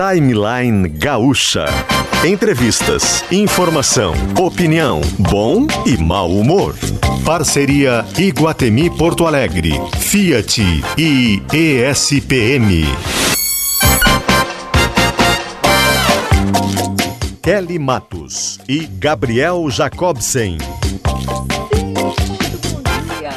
Timeline Gaúcha. Entrevistas, informação, opinião, bom e mau humor. Parceria Iguatemi Porto Alegre, Fiat e ESPM. Kelly Matos e Gabriel Jacobsen.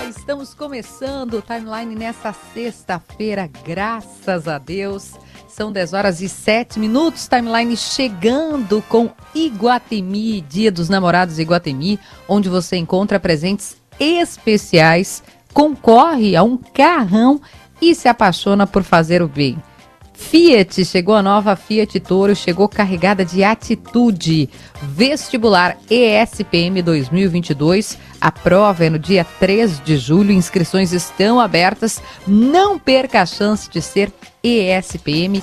Estamos começando o timeline nesta sexta-feira, graças a Deus. São 10 horas e 7 minutos, timeline chegando com Iguatemi, Dia dos Namorados Iguatemi, onde você encontra presentes especiais, concorre a um carrão e se apaixona por fazer o bem. Fiat, chegou a nova Fiat Toro, chegou carregada de atitude. Vestibular ESPM 2022. A prova é no dia 3 de julho, inscrições estão abertas. Não perca a chance de ser ESPM.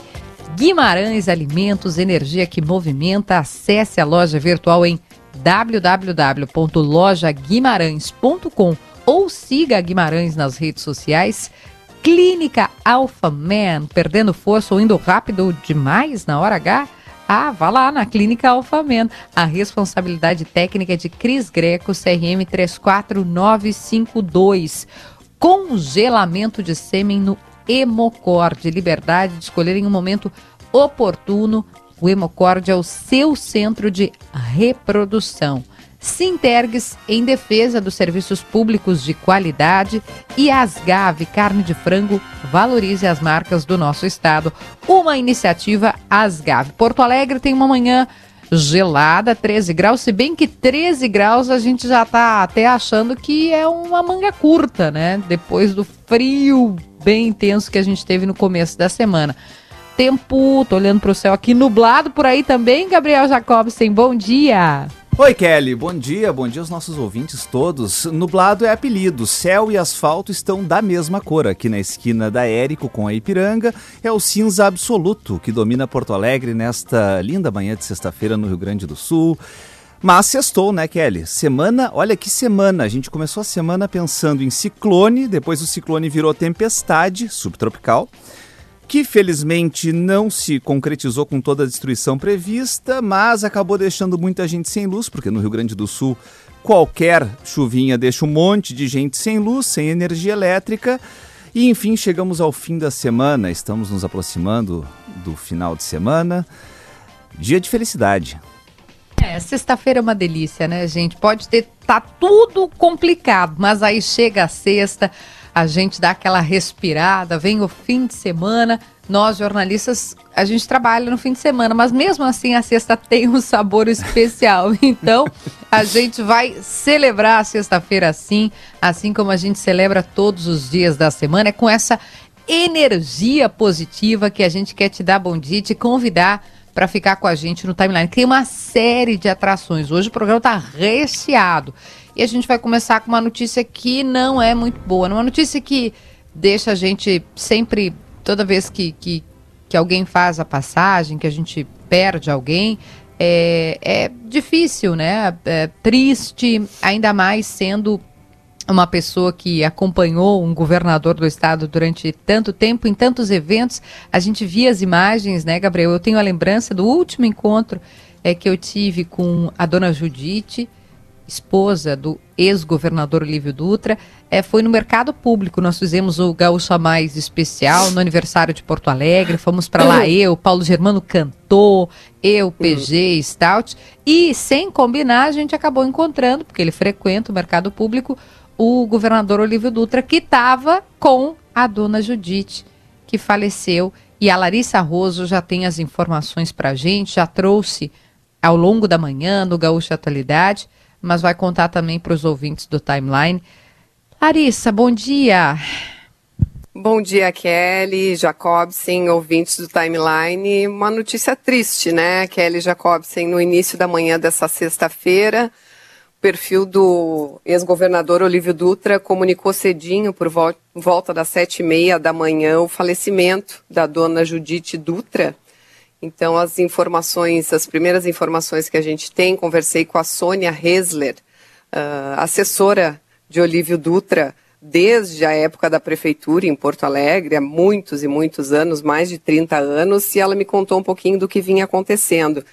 Guimarães Alimentos, energia que movimenta. Acesse a loja virtual em www.lojaguimarães.com ou siga a Guimarães nas redes sociais. Clínica Alpha Man, perdendo força ou indo rápido demais na hora H? Ah, vá lá na Clínica Alpha Man. A responsabilidade técnica é de Cris Greco, CRM 34952. Congelamento de sêmen no Hemocord. Liberdade de escolher em um momento oportuno. O Hemocord é o seu centro de reprodução. Sintergues em defesa dos serviços públicos de qualidade e Asgave Carne de Frango valorize as marcas do nosso estado. Uma iniciativa Asgave. Porto Alegre tem uma manhã gelada, 13 graus, se bem que 13 graus a gente já tá até achando que é uma manga curta, né? Depois do frio bem intenso que a gente teve no começo da semana. Tempo, tô olhando para o céu aqui nublado por aí também, Gabriel Jacobsen. Bom dia. Oi, Kelly. Bom dia, bom dia aos nossos ouvintes todos. Nublado é apelido. Céu e asfalto estão da mesma cor. Aqui na esquina da Érico com a Ipiranga é o cinza absoluto que domina Porto Alegre nesta linda manhã de sexta-feira no Rio Grande do Sul. Mas sextou, né, Kelly? Semana, olha que semana. A gente começou a semana pensando em ciclone, depois o ciclone virou tempestade subtropical que felizmente não se concretizou com toda a destruição prevista, mas acabou deixando muita gente sem luz, porque no Rio Grande do Sul qualquer chuvinha deixa um monte de gente sem luz, sem energia elétrica. E enfim, chegamos ao fim da semana, estamos nos aproximando do final de semana. Dia de felicidade. É, sexta-feira é uma delícia, né, gente? Pode ter tá tudo complicado, mas aí chega a sexta, a gente dá aquela respirada, vem o fim de semana. Nós, jornalistas, a gente trabalha no fim de semana, mas mesmo assim a sexta tem um sabor especial. Então, a gente vai celebrar a sexta-feira assim, assim como a gente celebra todos os dias da semana, é com essa energia positiva que a gente quer te dar bom dia te convidar para ficar com a gente no timeline. Tem uma série de atrações. Hoje o programa está recheado. E a gente vai começar com uma notícia que não é muito boa. Uma notícia que deixa a gente sempre, toda vez que, que, que alguém faz a passagem, que a gente perde alguém, é, é difícil, né? É triste, ainda mais sendo uma pessoa que acompanhou um governador do estado durante tanto tempo, em tantos eventos. A gente via as imagens, né, Gabriel? Eu tenho a lembrança do último encontro é, que eu tive com a dona Judite esposa do ex-governador Olívio Dutra, é, foi no mercado público. Nós fizemos o Gaúcha Mais especial no aniversário de Porto Alegre. Fomos para lá, eu, Paulo Germano cantou, eu, PG, Stout. E sem combinar, a gente acabou encontrando, porque ele frequenta o mercado público, o governador Olívio Dutra, que estava com a dona Judite, que faleceu. E a Larissa Roso já tem as informações para a gente, já trouxe ao longo da manhã no Gaúcha Atualidade mas vai contar também para os ouvintes do Timeline. Larissa, bom dia. Bom dia, Kelly, Jacobsen, ouvintes do Timeline. Uma notícia triste, né, Kelly Jacobsen? No início da manhã dessa sexta-feira, perfil do ex-governador Olívio Dutra comunicou cedinho, por volta das sete e meia da manhã, o falecimento da dona Judite Dutra, então, as informações, as primeiras informações que a gente tem, conversei com a Sônia Hesler, uh, assessora de Olívio Dutra, desde a época da prefeitura em Porto Alegre, há muitos e muitos anos, mais de 30 anos, e ela me contou um pouquinho do que vinha acontecendo.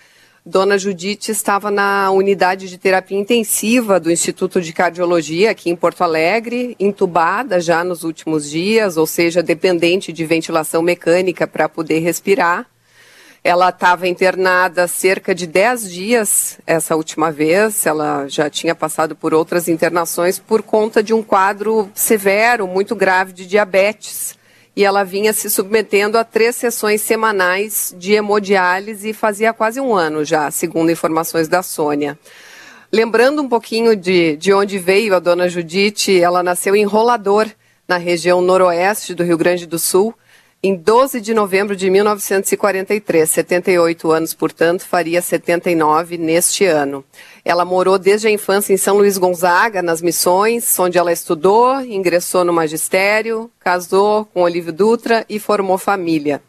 Dona Judite estava na unidade de terapia intensiva do Instituto de Cardiologia aqui em Porto Alegre, entubada já nos últimos dias, ou seja, dependente de ventilação mecânica para poder respirar. Ela estava internada cerca de 10 dias essa última vez. Ela já tinha passado por outras internações por conta de um quadro severo, muito grave de diabetes. E ela vinha se submetendo a três sessões semanais de hemodiálise fazia quase um ano já, segundo informações da Sônia. Lembrando um pouquinho de, de onde veio a dona Judite, ela nasceu em Rolador, na região noroeste do Rio Grande do Sul em 12 de novembro de 1943, 78 anos, portanto, faria 79 neste ano. Ela morou desde a infância em São Luís Gonzaga, nas Missões, onde ela estudou, ingressou no magistério, casou com Olívio Dutra e formou família.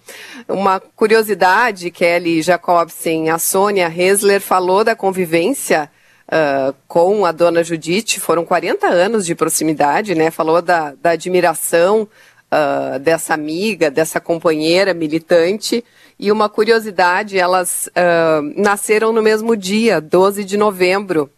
Uma curiosidade, Kelly Jacobsen, a Sônia Hesler falou da convivência Uh, com a dona Judite, foram 40 anos de proximidade, né? Falou da, da admiração uh, dessa amiga, dessa companheira militante. E uma curiosidade, elas uh, nasceram no mesmo dia, 12 de novembro,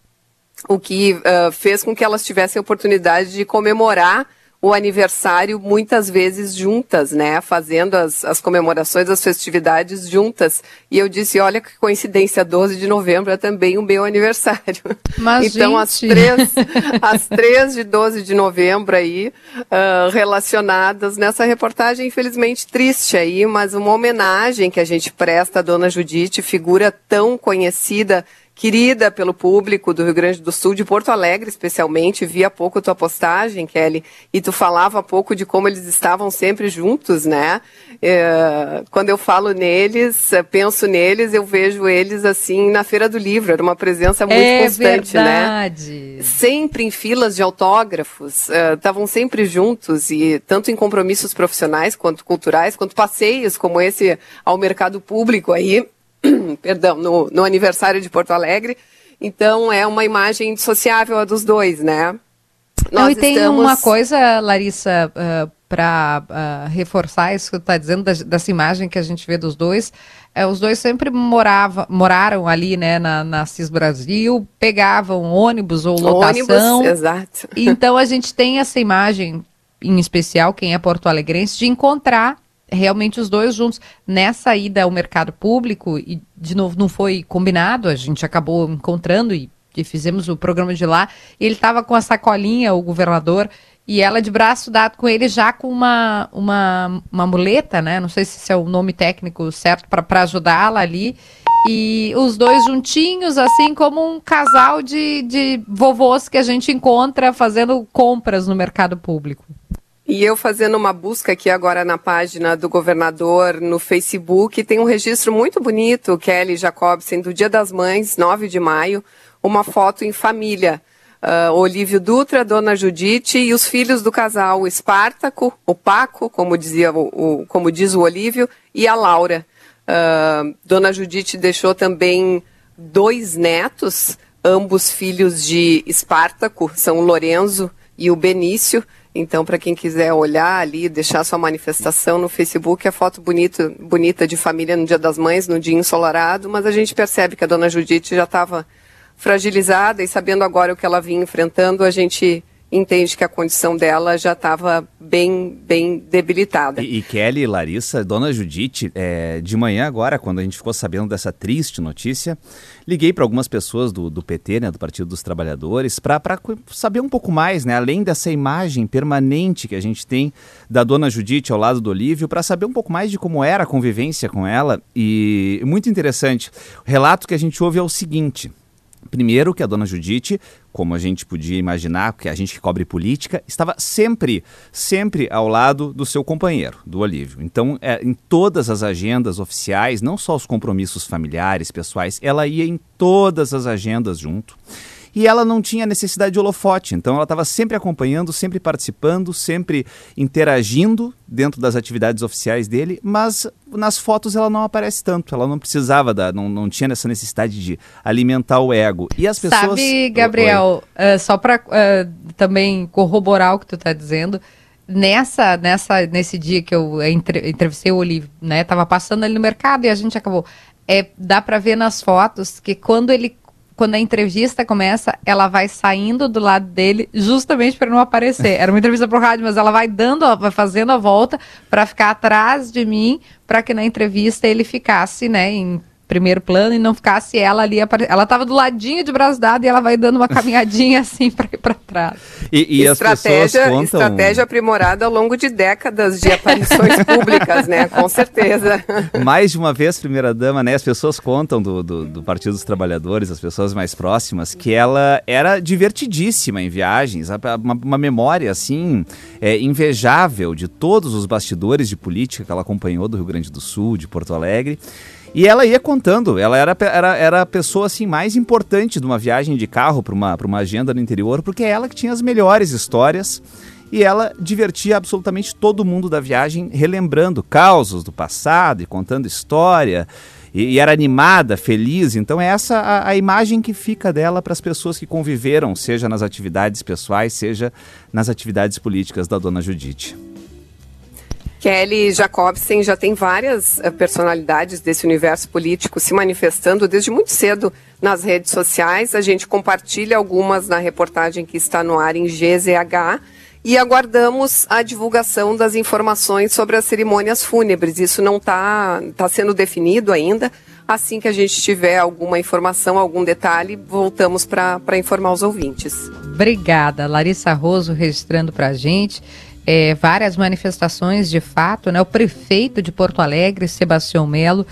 o que uh, fez com que elas tivessem a oportunidade de comemorar o aniversário muitas vezes juntas, né? Fazendo as, as comemorações, as festividades juntas. E eu disse, olha que coincidência, 12 de novembro é também o meu aniversário. Mas, então, gente... as três, as três de 12 de novembro aí, uh, relacionadas nessa reportagem, infelizmente triste aí, mas uma homenagem que a gente presta à dona Judite, figura tão conhecida querida pelo público do Rio Grande do Sul, de Porto Alegre especialmente. Vi há pouco tua postagem, Kelly, e tu falava há pouco de como eles estavam sempre juntos, né? É, quando eu falo neles, penso neles, eu vejo eles assim na Feira do Livro, era uma presença muito é constante, né? verdade. né? Sempre em filas de autógrafos, estavam uh, sempre juntos e tanto em compromissos profissionais quanto culturais, quanto passeios como esse ao mercado público aí perdão, no, no aniversário de Porto Alegre. Então é uma imagem dissociável a dos dois, né? Nós Não, e tem estamos... uma coisa, Larissa, uh, para uh, reforçar isso que tu está dizendo, da, dessa imagem que a gente vê dos dois. É, os dois sempre morava, moraram ali, né, na, na CIS Brasil, pegavam ônibus ou lotação. Ônibus, exato. Então a gente tem essa imagem, em especial, quem é porto-alegrense, de encontrar realmente os dois juntos. Nessa ida ao mercado público, e de novo não foi combinado, a gente acabou encontrando e, e fizemos o programa de lá. ele estava com a sacolinha, o governador, e ela de braço dado com ele já com uma, uma, uma muleta, né? Não sei se é o nome técnico certo para ajudá-la ali. E os dois juntinhos, assim como um casal de, de vovôs que a gente encontra fazendo compras no mercado público. E eu fazendo uma busca aqui agora na página do governador no Facebook, tem um registro muito bonito, Kelly Jacobsen, do Dia das Mães, 9 de maio, uma foto em família. Uh, Olívio Dutra, Dona Judite e os filhos do casal, o Espartaco, o Paco, como, dizia o, o como diz o Olívio, e a Laura. Uh, Dona Judite deixou também dois netos, ambos filhos de Espartaco, são o Lorenzo e o Benício. Então, para quem quiser olhar ali, deixar sua manifestação no Facebook, é foto bonita, bonita de família no Dia das Mães, no dia ensolarado, mas a gente percebe que a dona Judite já estava fragilizada e sabendo agora o que ela vinha enfrentando, a gente entende que a condição dela já estava bem, bem debilitada. E, e, Kelly, Larissa, Dona Judite, é, de manhã agora, quando a gente ficou sabendo dessa triste notícia, liguei para algumas pessoas do, do PT, né, do Partido dos Trabalhadores, para saber um pouco mais, né, além dessa imagem permanente que a gente tem da Dona Judite ao lado do Olívio, para saber um pouco mais de como era a convivência com ela. E muito interessante, o relato que a gente ouve é o seguinte. Primeiro, que a dona Judite, como a gente podia imaginar, que a gente que cobre política, estava sempre, sempre ao lado do seu companheiro, do Olívio. Então, é, em todas as agendas oficiais, não só os compromissos familiares, pessoais, ela ia em todas as agendas junto. E ela não tinha necessidade de holofote. Então ela estava sempre acompanhando, sempre participando, sempre interagindo dentro das atividades oficiais dele, mas nas fotos ela não aparece tanto. Ela não precisava da, não, não tinha essa necessidade de alimentar o ego. E as pessoas. Sabe, Gabriel, uh, só para uh, eh, também corroborar o que tu está dizendo nessa, nessa, nesse dia que eu entrevistei o Olívio, né? Tava passando ali no mercado e a gente acabou. É, dá para ver nas fotos que quando ele quando a entrevista começa, ela vai saindo do lado dele justamente para não aparecer. Era uma entrevista pro rádio, mas ela vai dando, vai fazendo a volta para ficar atrás de mim, para que na entrevista ele ficasse, né, em primeiro plano e não ficasse ela ali. Ela estava do ladinho de braço dado e ela vai dando uma caminhadinha assim para ir para trás. E, e estratégia, contam... estratégia aprimorada ao longo de décadas de aparições públicas, né? Com certeza. Mais de uma vez, primeira dama, né? As pessoas contam do, do, do Partido dos Trabalhadores, as pessoas mais próximas, que ela era divertidíssima em viagens, uma, uma memória assim é, invejável de todos os bastidores de política que ela acompanhou do Rio Grande do Sul, de Porto Alegre. E ela ia contando, ela era, era, era a pessoa assim mais importante de uma viagem de carro para uma, uma agenda no interior, porque é ela que tinha as melhores histórias e ela divertia absolutamente todo mundo da viagem, relembrando causos do passado e contando história. E, e era animada, feliz. Então, é essa a, a imagem que fica dela para as pessoas que conviveram, seja nas atividades pessoais, seja nas atividades políticas da dona Judite. Kelly Jacobsen já tem várias uh, personalidades desse universo político se manifestando desde muito cedo nas redes sociais. A gente compartilha algumas na reportagem que está no ar em GZH e aguardamos a divulgação das informações sobre as cerimônias fúnebres. Isso não está tá sendo definido ainda. Assim que a gente tiver alguma informação, algum detalhe, voltamos para informar os ouvintes. Obrigada, Larissa Roso registrando para a gente é, várias manifestações de fato. Né? O prefeito de Porto Alegre, Sebastião Melo,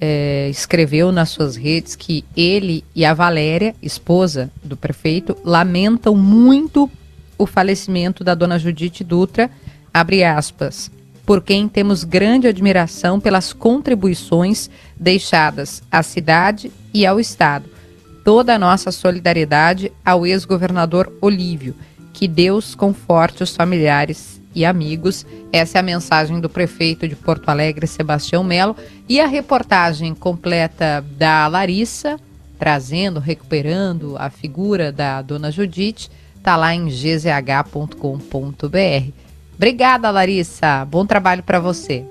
é, escreveu nas suas redes que ele e a Valéria, esposa do prefeito, lamentam muito o falecimento da dona Judite Dutra, abre aspas, por quem temos grande admiração pelas contribuições deixadas à cidade e ao Estado. Toda a nossa solidariedade ao ex-governador Olívio que Deus conforte os familiares e amigos. Essa é a mensagem do prefeito de Porto Alegre, Sebastião Melo. E a reportagem completa da Larissa, trazendo, recuperando a figura da dona Judite, está lá em gzh.com.br. Obrigada, Larissa. Bom trabalho para você.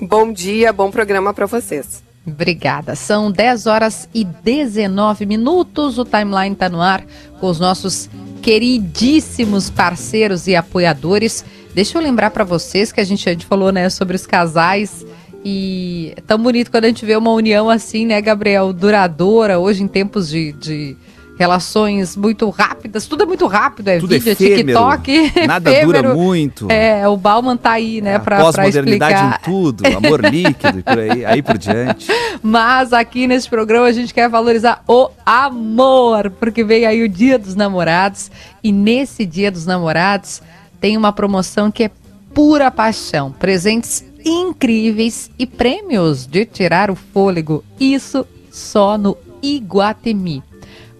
Bom dia, bom programa para vocês. Obrigada. São 10 horas e 19 minutos. O timeline está no ar com os nossos queridíssimos parceiros e apoiadores. Deixa eu lembrar para vocês que a gente, a gente falou né, sobre os casais e é tão bonito quando a gente vê uma união assim, né, Gabriel, duradoura, hoje em tempos de, de relações muito rápidas, tudo é muito rápido, é tudo vídeo, é TikTok. Nada efêmero. dura muito. É, o Bauman tá aí, né, para Pós-modernidade em tudo, amor líquido e por aí, aí por diante. Mas aqui nesse programa a gente quer valorizar o amor, porque vem aí o Dia dos Namorados e nesse Dia dos Namorados tem uma promoção que é pura paixão, presentes incríveis e prêmios de tirar o fôlego. Isso só no Iguatemi.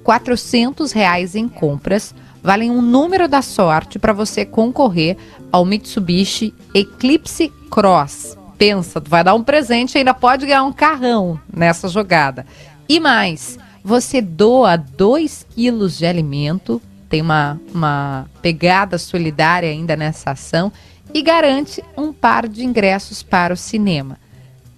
400 reais em compras valem um número da sorte para você concorrer ao Mitsubishi Eclipse Cross. Pensa, vai dar um presente e ainda pode ganhar um carrão nessa jogada. E mais, você doa 2 quilos de alimento, tem uma, uma pegada solidária ainda nessa ação e garante um par de ingressos para o cinema.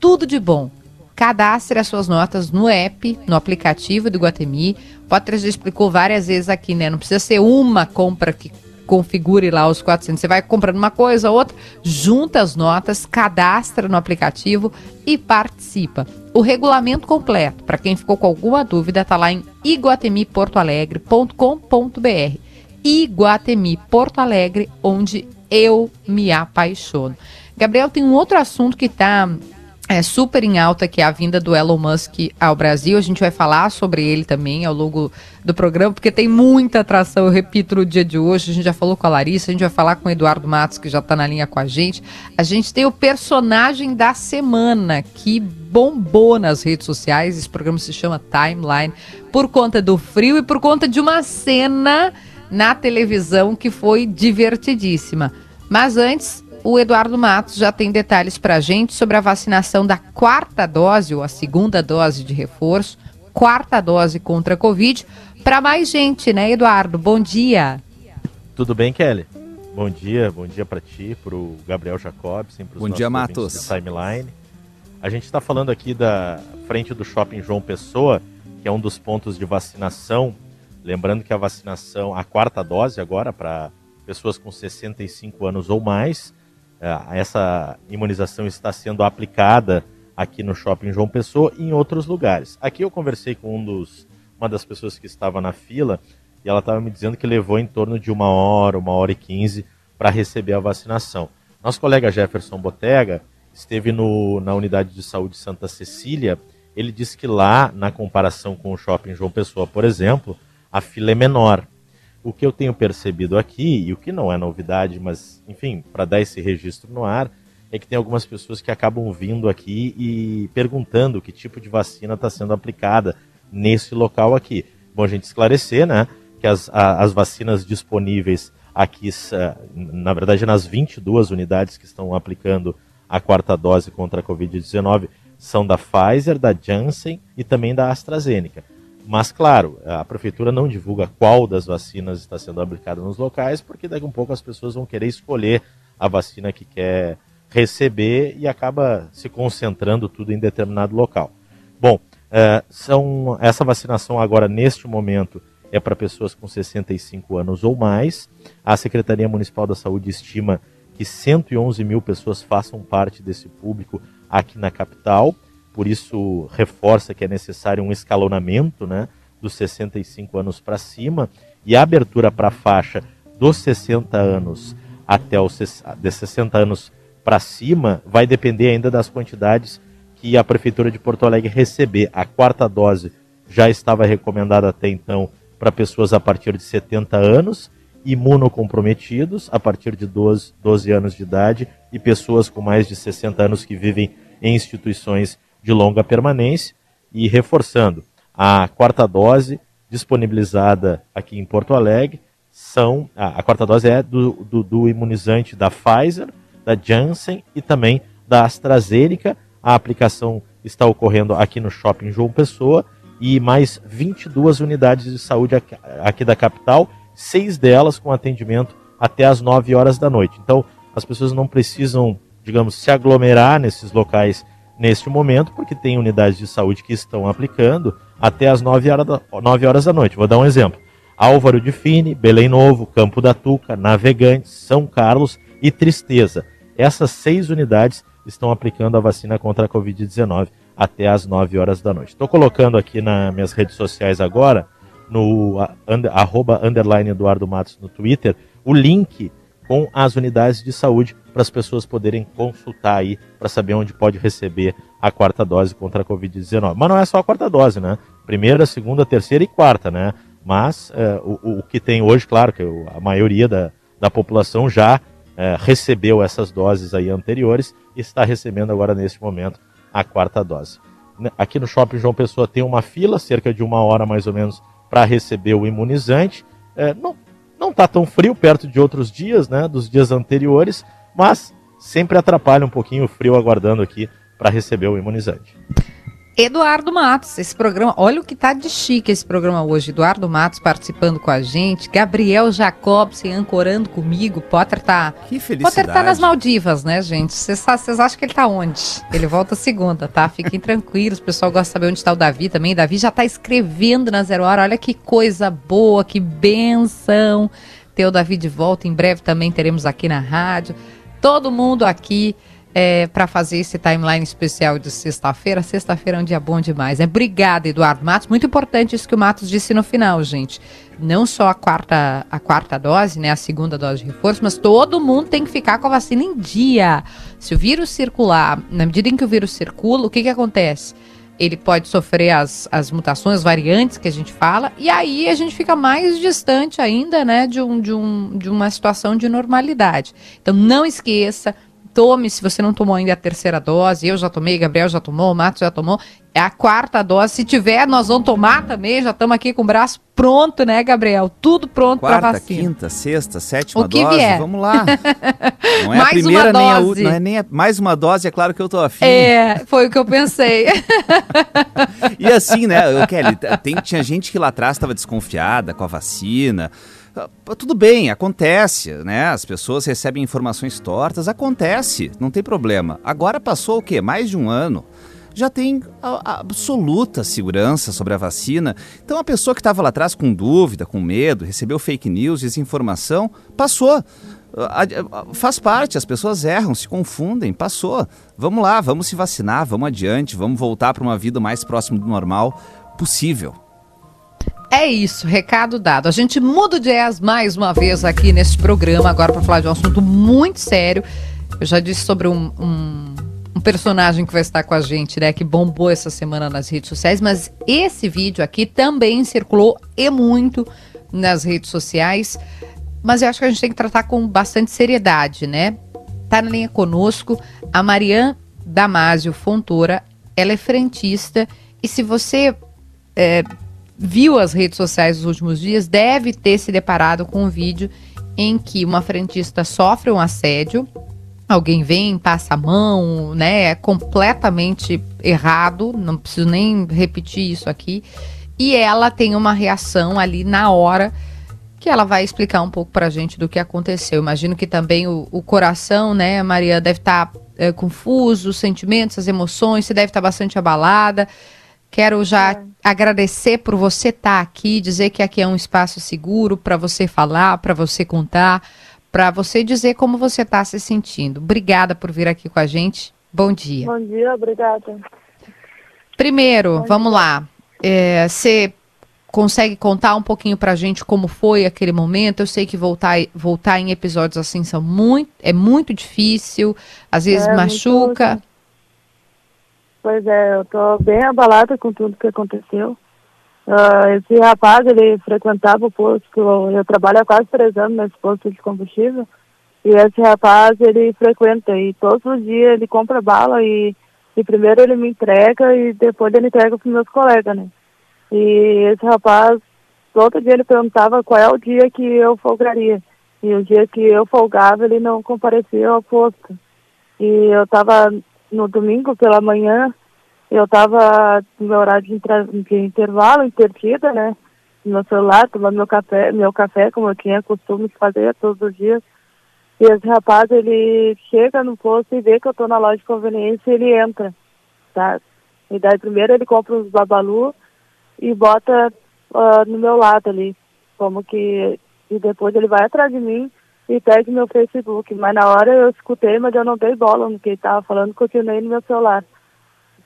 Tudo de bom Cadastre as suas notas no app, no aplicativo do Guatemi. Potter já explicou várias vezes aqui, né? Não precisa ser uma compra que configure lá os 400. Você vai comprando uma coisa, outra, junta as notas, cadastra no aplicativo e participa. O regulamento completo, para quem ficou com alguma dúvida, está lá em iguatemiportoalegre.com.br. Iguatemi Porto Alegre, onde eu me apaixono. Gabriel, tem um outro assunto que está é super em alta que é a vinda do Elon Musk ao Brasil. A gente vai falar sobre ele também ao longo do programa, porque tem muita atração, eu repito, no dia de hoje. A gente já falou com a Larissa, a gente vai falar com o Eduardo Matos, que já está na linha com a gente. A gente tem o personagem da semana, que bombou nas redes sociais. Esse programa se chama Timeline, por conta do frio e por conta de uma cena na televisão que foi divertidíssima. Mas antes, o Eduardo Matos já tem detalhes para a gente sobre a vacinação da quarta dose, ou a segunda dose de reforço, quarta dose contra a Covid, para mais gente, né, Eduardo? Bom dia. Tudo bem, Kelly? Bom dia, bom dia para ti, para o Gabriel Jacobson, para Bom dia, Matos. Timeline. A gente está falando aqui da frente do Shopping João Pessoa, que é um dos pontos de vacinação. Lembrando que a vacinação, a quarta dose agora para pessoas com 65 anos ou mais, essa imunização está sendo aplicada aqui no Shopping João Pessoa e em outros lugares. Aqui eu conversei com um dos, uma das pessoas que estava na fila e ela estava me dizendo que levou em torno de uma hora, uma hora e quinze para receber a vacinação. Nosso colega Jefferson Botega esteve no, na unidade de saúde Santa Cecília. Ele disse que lá, na comparação com o Shopping João Pessoa, por exemplo, a fila é menor o que eu tenho percebido aqui, e o que não é novidade, mas, enfim, para dar esse registro no ar, é que tem algumas pessoas que acabam vindo aqui e perguntando que tipo de vacina está sendo aplicada nesse local aqui. Bom, a gente esclarecer, né, que as, a, as vacinas disponíveis aqui, na verdade, nas 22 unidades que estão aplicando a quarta dose contra a Covid-19, são da Pfizer, da Janssen e também da AstraZeneca. Mas, claro, a prefeitura não divulga qual das vacinas está sendo aplicada nos locais, porque daqui a um pouco as pessoas vão querer escolher a vacina que quer receber e acaba se concentrando tudo em determinado local. Bom, é, são, essa vacinação agora, neste momento, é para pessoas com 65 anos ou mais. A Secretaria Municipal da Saúde estima que 111 mil pessoas façam parte desse público aqui na capital por isso reforça que é necessário um escalonamento né, dos 65 anos para cima e a abertura para a faixa dos 60 anos até os de 60 anos para cima vai depender ainda das quantidades que a Prefeitura de Porto Alegre receber. A quarta dose já estava recomendada até então para pessoas a partir de 70 anos, imunocomprometidos a partir de 12, 12 anos de idade e pessoas com mais de 60 anos que vivem em instituições de longa permanência e reforçando a quarta dose disponibilizada aqui em Porto Alegre são a, a quarta dose é do, do, do, imunizante da Pfizer, da Janssen e também da AstraZeneca. A aplicação está ocorrendo aqui no Shopping João Pessoa e mais 22 unidades de saúde aqui, aqui da capital, seis delas com atendimento até as 9 horas da noite. Então, as pessoas não precisam, digamos, se aglomerar nesses locais neste momento, porque tem unidades de saúde que estão aplicando até as 9 horas da, 9 horas da noite. Vou dar um exemplo. Álvaro de Fini, Belém Novo, Campo da Tuca, Navegantes, São Carlos e Tristeza. Essas seis unidades estão aplicando a vacina contra a Covid-19 até as 9 horas da noite. Estou colocando aqui nas minhas redes sociais agora, no under, arroba underline Eduardo Matos no Twitter, o link com as unidades de saúde para as pessoas poderem consultar aí para saber onde pode receber a quarta dose contra a Covid-19. Mas não é só a quarta dose, né? Primeira, segunda, terceira e quarta, né? Mas é, o, o, que tem hoje, claro, que a maioria da, da população já é, recebeu essas doses aí anteriores e está recebendo agora neste momento a quarta dose. Né, aqui no Shopping João Pessoa tem uma fila, cerca de uma hora mais ou menos, para receber o imunizante. É, não, não está tão frio perto de outros dias, né, dos dias anteriores, mas sempre atrapalha um pouquinho o frio aguardando aqui para receber o imunizante. Eduardo Matos, esse programa, olha o que tá de chique esse programa hoje. Eduardo Matos participando com a gente, Gabriel Jacobsen ancorando comigo. Potter tá. Que felicidade. Potter tá nas Maldivas, né, gente? Vocês acham que ele tá onde? Ele volta segunda, tá? Fiquem tranquilos. O pessoal gosta de saber onde tá o Davi também. Davi já tá escrevendo na Zero Hora. Olha que coisa boa, que benção ter o Davi de volta. Em breve também teremos aqui na rádio. Todo mundo aqui é, para fazer esse timeline especial de sexta-feira. Sexta-feira é um dia bom demais. Né? Obrigada, Eduardo Matos. Muito importante isso que o Matos disse no final, gente. Não só a quarta, a quarta dose, né, a segunda dose de reforço, mas todo mundo tem que ficar com a vacina em dia. Se o vírus circular, na medida em que o vírus circula, o que, que acontece? ele pode sofrer as, as mutações, as variantes que a gente fala, e aí a gente fica mais distante ainda, né, de, um, de, um, de uma situação de normalidade. Então não esqueça, tome, se você não tomou ainda a terceira dose, eu já tomei, Gabriel já tomou, o Matos já tomou, é a quarta dose. Se tiver, nós vamos tomar também, já estamos aqui com o braço pronto, né, Gabriel? Tudo pronto para vacina. Quinta, sexta, sétima dose, vier. vamos lá. Não é mais a primeira nem a última, não é nem a, mais uma dose, é claro que eu tô afim. É, foi o que eu pensei. e assim, né, Kelly, tem, tinha gente que lá atrás estava desconfiada com a vacina, tudo bem, acontece, né? As pessoas recebem informações tortas, acontece, não tem problema. Agora passou o quê? Mais de um ano. Já tem a, a absoluta segurança sobre a vacina. Então a pessoa que estava lá atrás com dúvida, com medo, recebeu fake news, desinformação, passou. Faz parte, as pessoas erram, se confundem, passou. Vamos lá, vamos se vacinar, vamos adiante, vamos voltar para uma vida mais próxima do normal possível. É isso, recado dado. A gente muda o jazz mais uma vez aqui nesse programa, agora para falar de um assunto muito sério. Eu já disse sobre um, um, um, personagem que vai estar com a gente, né? Que bombou essa semana nas redes sociais, mas esse vídeo aqui também circulou e muito nas redes sociais. Mas eu acho que a gente tem que tratar com bastante seriedade, né? Tá na linha conosco a Marian Damásio Fontoura. Ela é frentista e se você é, viu as redes sociais nos últimos dias deve ter se deparado com um vídeo em que uma frentista sofre um assédio, alguém vem, passa a mão, né? É completamente errado, não preciso nem repetir isso aqui. E ela tem uma reação ali na hora que ela vai explicar um pouco pra gente do que aconteceu. Imagino que também o, o coração, né, Maria, deve estar tá, é, confuso, os sentimentos, as emoções, você deve estar tá bastante abalada. Quero já é. agradecer por você estar tá aqui, dizer que aqui é um espaço seguro para você falar, para você contar, para você dizer como você está se sentindo. Obrigada por vir aqui com a gente. Bom dia. Bom dia, obrigada. Primeiro, Bom vamos dia. lá. É, você consegue contar um pouquinho para a gente como foi aquele momento? Eu sei que voltar, voltar em episódios assim são muito, é muito difícil, às vezes é, machuca. Muito Pois é, eu tô bem abalada com tudo que aconteceu. Uh, esse rapaz, ele frequentava o posto, eu, eu trabalho há quase três anos nesse posto de combustível, e esse rapaz, ele frequenta, e todos os dias ele compra bala, e, e primeiro ele me entrega, e depois ele entrega para meus colegas, né? E esse rapaz, todo dia ele perguntava qual é o dia que eu folgaria, e o dia que eu folgava, ele não comparecia ao posto. E eu tava no domingo pela manhã, eu estava no meu horário de, de intervalo, intertida, né? No meu celular, tomando meu café, meu café, como eu tinha costume de fazer todos os dias. E esse rapaz, ele chega no posto e vê que eu estou na loja de conveniência e ele entra, tá? E daí primeiro ele compra uns babalu e bota uh, no meu lado ali, como que... E depois ele vai atrás de mim e pede meu Facebook. Mas na hora eu escutei, mas eu não dei bola no que ele estava falando, continuei no meu celular.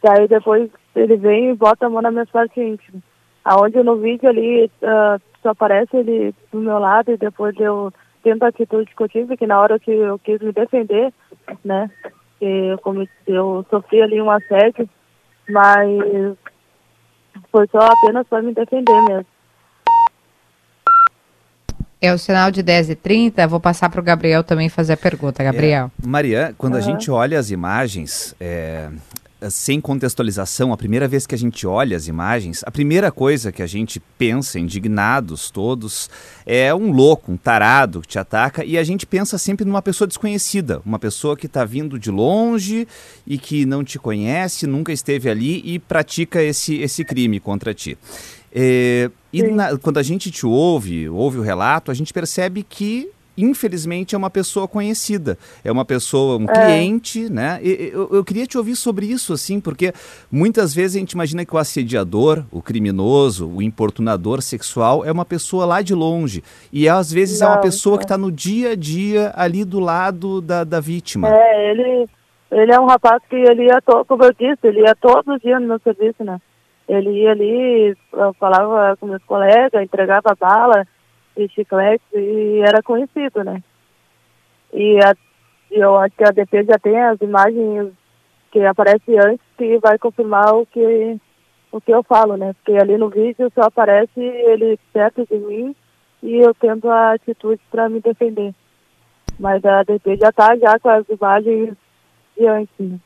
Daí depois ele vem e bota a mão na minha parte íntima. Aonde no vídeo ali uh, só aparece ele do meu lado e depois eu tento a atitude que eu tive, que na hora que eu quis me defender, né? Eu, cometi, eu sofri ali um assédio, mas foi só apenas para me defender mesmo. É o sinal de 10 e 30 Vou passar para o Gabriel também fazer a pergunta. Gabriel. É, Maria, quando uhum. a gente olha as imagens, é, sem contextualização, a primeira vez que a gente olha as imagens, a primeira coisa que a gente pensa, indignados todos, é um louco, um tarado que te ataca e a gente pensa sempre numa pessoa desconhecida, uma pessoa que está vindo de longe e que não te conhece, nunca esteve ali e pratica esse, esse crime contra ti. É, e na, quando a gente te ouve, ouve o relato, a gente percebe que infelizmente é uma pessoa conhecida, é uma pessoa, um é. cliente, né? E, eu, eu, queria te ouvir sobre isso, assim, porque muitas vezes a gente imagina que o assediador, o criminoso, o importunador sexual é uma pessoa lá de longe e às vezes não, é uma pessoa que está no dia a dia ali do lado da, da vítima. É, ele, ele é um rapaz que ele ia, to, como eu disse, ele ia todos os dias no meu serviço, né? Ele ia ali, falava com meus colegas, entregava bala e chiclete e era conhecido, né? E a, eu acho que a DP já tem as imagens que aparecem antes que vai confirmar o que, o que eu falo, né? Porque ali no vídeo só aparece ele perto de mim e eu tendo a atitude para me defender. Mas a DP já está já com as imagens de antes, né?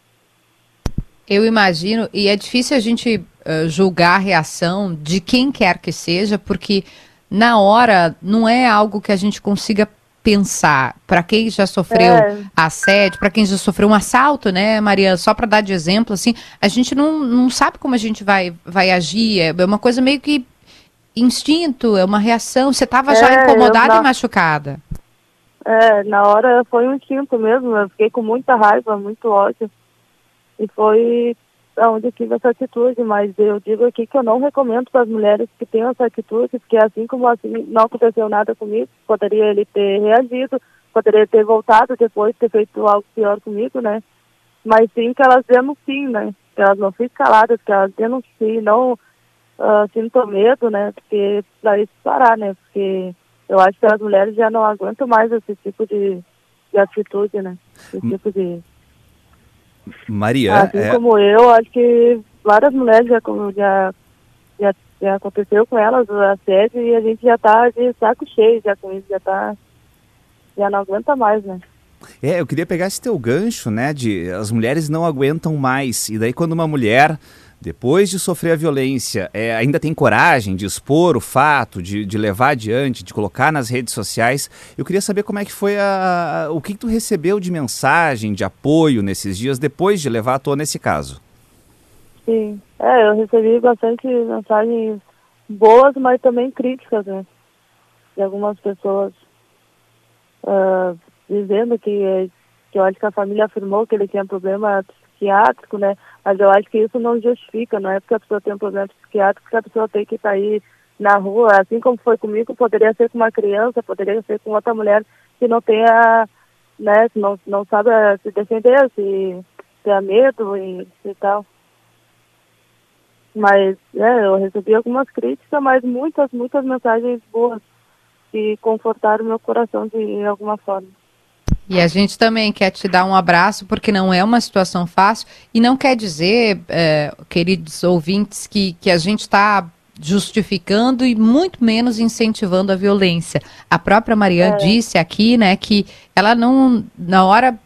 Eu imagino, e é difícil a gente uh, julgar a reação de quem quer que seja, porque na hora não é algo que a gente consiga pensar. Para quem já sofreu é. assédio, para quem já sofreu um assalto, né, Maria? Só para dar de exemplo, assim, a gente não, não sabe como a gente vai, vai agir. É uma coisa meio que instinto, é uma reação. Você estava é, já incomodada e machucada. É, na hora foi um instinto mesmo. Eu fiquei com muita raiva, muito ódio. E foi onde eu tive essa atitude, mas eu digo aqui que eu não recomendo para as mulheres que tenham essa atitude, porque assim como assim não aconteceu nada comigo, poderia ele ter reagido, poderia ter voltado depois, ter feito algo pior comigo, né? Mas sim que elas denunciem, né? Que elas não fiquem caladas, que elas denunciem, não uh, sintam medo, né? Porque para isso parar, né? Porque eu acho que as mulheres já não aguentam mais esse tipo de, de atitude, né? Esse hum. tipo de Maria. Assim é... como eu, acho que várias mulheres já, já, já, já aconteceu com elas o assédio e a gente já está de saco cheio já com isso, já tá. Já não aguenta mais, né? É, eu queria pegar esse teu gancho, né, de as mulheres não aguentam mais. E daí quando uma mulher depois de sofrer a violência, é, ainda tem coragem de expor o fato, de, de, levar adiante, de colocar nas redes sociais. Eu queria saber como é que foi a, a o que, que, tu recebeu de mensagem, de apoio nesses dias depois de levar à tona esse caso. Sim, é, eu recebi bastante mensagens boas, mas também críticas, né? De algumas pessoas uh, dizendo que, que eu acho que a família afirmou que ele tinha problema psiquiátrico, né? Mas eu acho que isso não justifica, não é porque a pessoa tem um problema psiquiátrico que a pessoa tem que sair na rua, assim como foi comigo, poderia ser com uma criança, poderia ser com outra mulher que não tenha, né, não, não sabe se defender, se tenha medo e, e tal. Mas, é, eu recebi algumas críticas, mas muitas, muitas mensagens boas que confortaram meu coração de alguma forma. E a gente também quer te dar um abraço, porque não é uma situação fácil. E não quer dizer, é, queridos ouvintes, que, que a gente está justificando e muito menos incentivando a violência. A própria Mariana é. disse aqui, né, que ela não, na hora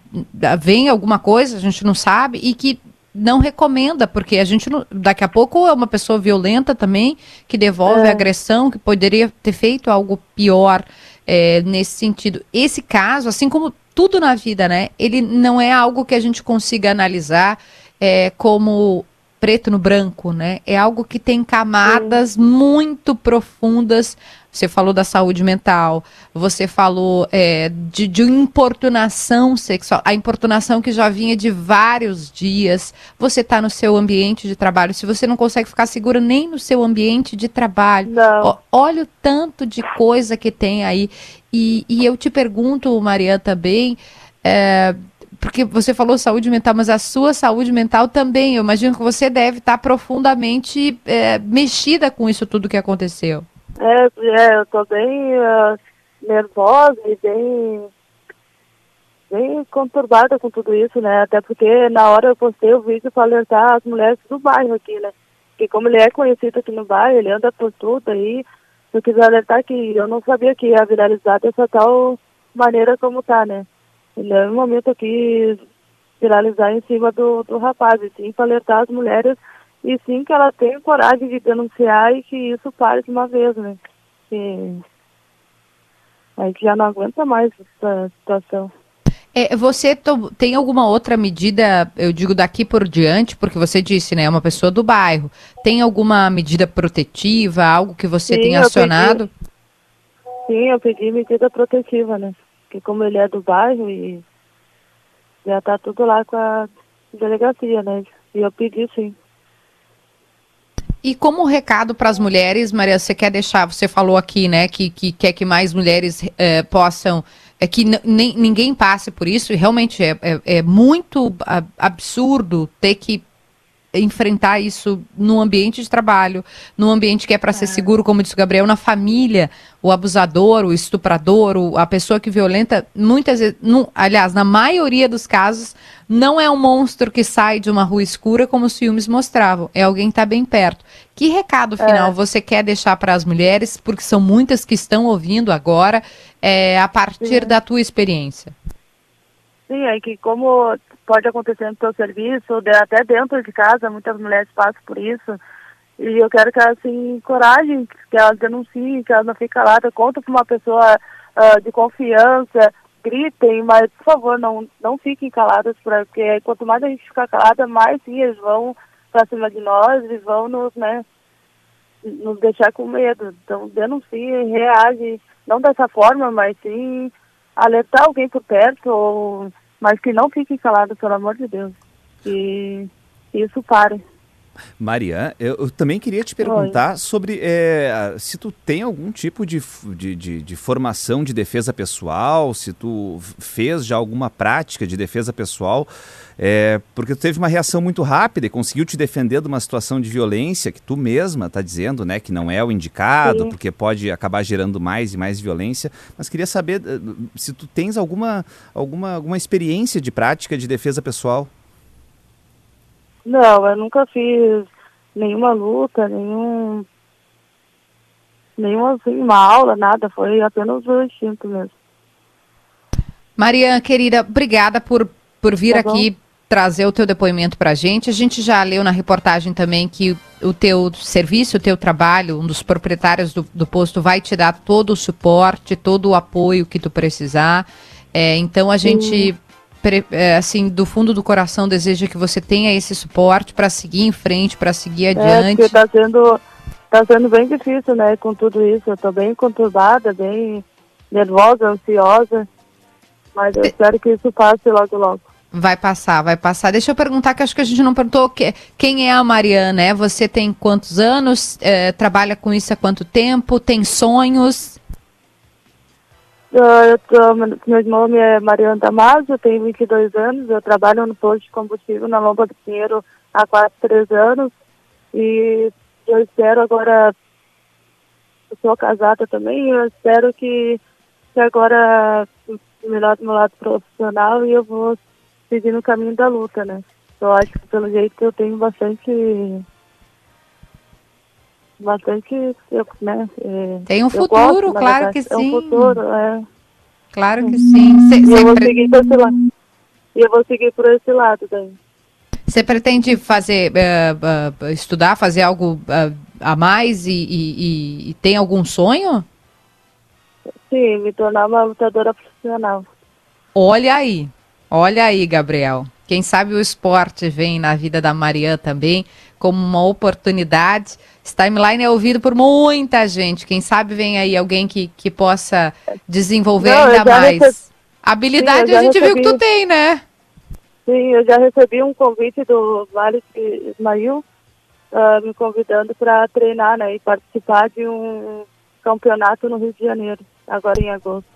vem alguma coisa, a gente não sabe, e que não recomenda, porque a gente não, daqui a pouco é uma pessoa violenta também, que devolve é. agressão, que poderia ter feito algo pior é, nesse sentido. Esse caso, assim como tudo na vida, né? Ele não é algo que a gente consiga analisar é, como preto no branco, né? É algo que tem camadas Sim. muito profundas. Você falou da saúde mental, você falou é, de, de importunação sexual, a importunação que já vinha de vários dias. Você está no seu ambiente de trabalho, se você não consegue ficar segura nem no seu ambiente de trabalho, ó, olha o tanto de coisa que tem aí. E, e eu te pergunto, Maria, também. É, porque você falou saúde mental, mas a sua saúde mental também, eu imagino que você deve estar profundamente é, mexida com isso tudo que aconteceu. É, é eu tô bem uh, nervosa e bem, bem conturbada com tudo isso, né? Até porque na hora eu postei o vídeo para alertar as mulheres do bairro aqui, né? Porque como ele é conhecido aqui no bairro, ele anda por tudo aí, eu quis alertar que eu não sabia que ia viralizar dessa tal maneira como tá, né? Ele é momento aqui viralizar em cima do, do rapaz, e sim para alertar as mulheres, e sim que ela tenha coragem de denunciar e que isso pare de uma vez, né? Que a gente já não aguenta mais essa situação. É, você tem alguma outra medida, eu digo daqui por diante, porque você disse, né, é uma pessoa do bairro. Tem alguma medida protetiva, algo que você Sim, tem acionado? Pedi, Sim, eu pedi medida protetiva, né? Como ele é do bairro e já tá tudo lá com a delegacia, né? E eu pedi sim. E como recado para as mulheres, Maria, você quer deixar, você falou aqui, né, que, que quer que mais mulheres eh, possam é que ninguém passe por isso, e realmente é, é, é muito absurdo ter que enfrentar isso no ambiente de trabalho, no ambiente que é para ser é. seguro, como disse o Gabriel, na família, o abusador, o estuprador, o, a pessoa que violenta, muitas vezes, não, aliás, na maioria dos casos, não é um monstro que sai de uma rua escura como os filmes mostravam, é alguém que está bem perto. Que recado final é. você quer deixar para as mulheres, porque são muitas que estão ouvindo agora, é, a partir Sim. da tua experiência? Sim, é que como pode acontecer no seu serviço, até dentro de casa, muitas mulheres passam por isso. E eu quero que elas se encorajem, que elas denunciem, que elas não fiquem caladas, conta para uma pessoa uh, de confiança, gritem, mas por favor, não, não fiquem caladas, porque quanto mais a gente ficar calada, mais sim eles vão para cima de nós e vão nos, né, nos deixar com medo. Então denunciem, reagem, não dessa forma, mas sim alertar alguém por perto ou mas que não fiquem calados, pelo amor de Deus. Que, isso pare. Marian, eu, também queria te perguntar Oi. sobre é, se tu tem algum tipo de, de, de, de, formação de defesa pessoal, se tu fez já alguma prática de defesa pessoal, é, porque tu teve uma reação muito rápida e conseguiu te defender de uma situação de violência que tu mesma está dizendo, né, que não é o indicado, Sim. porque pode acabar gerando mais e mais violência. Mas queria saber eh, se tu tens alguma, alguma, alguma experiência de prática de defesa pessoal. Não, eu nunca fiz nenhuma luta, nenhum nenhuma assim, uma aula, nada, foi apenas o instinto mesmo. Mariana, querida, obrigada por, por vir tá aqui trazer o teu depoimento para a gente. A gente já leu na reportagem também que o teu serviço, o teu trabalho, um dos proprietários do, do posto vai te dar todo o suporte, todo o apoio que tu precisar. É, então a gente é, assim, do fundo do coração deseja que você tenha esse suporte para seguir em frente, para seguir é, adiante? É, está sendo, tá sendo bem difícil, né, com tudo isso. Eu estou bem conturbada, bem nervosa, ansiosa, mas eu espero que isso passe logo, logo. Vai passar, vai passar. Deixa eu perguntar, que acho que a gente não perguntou que, quem é a Mariana, né? Você tem quantos anos? É, trabalha com isso há quanto tempo? Tem sonhos? Eu tô, meu nome é Mariana Damasio, eu tenho 22 anos, eu trabalho no posto de combustível na Lomba do Pinheiro há quase três anos e eu espero agora, eu sou casada também, eu espero que, que agora melhor do meu lado profissional e eu vou seguir no caminho da luta, né? Eu acho que pelo jeito eu tenho bastante bastante, eu, né? É, Tem um futuro, gosto, claro que sim. É um futuro, é. Claro que sim. Cê, e eu vou pre... seguir por esse lado. E eu vou seguir por esse lado daí. Você pretende fazer, uh, uh, estudar, fazer algo uh, a mais e, e, e, tem algum sonho? Sim, me tornar uma lutadora profissional. Olha aí, olha aí, Gabriel. Quem sabe o esporte vem na vida da Mariana também como uma oportunidade. Esse timeline é ouvido por muita gente. Quem sabe vem aí alguém que, que possa desenvolver Não, ainda mais. Recebi... Habilidade Sim, a gente recebi... viu que tu tem, né? Sim, eu já recebi um convite do Vale Ismail uh, me convidando para treinar né, e participar de um campeonato no Rio de Janeiro, agora em agosto.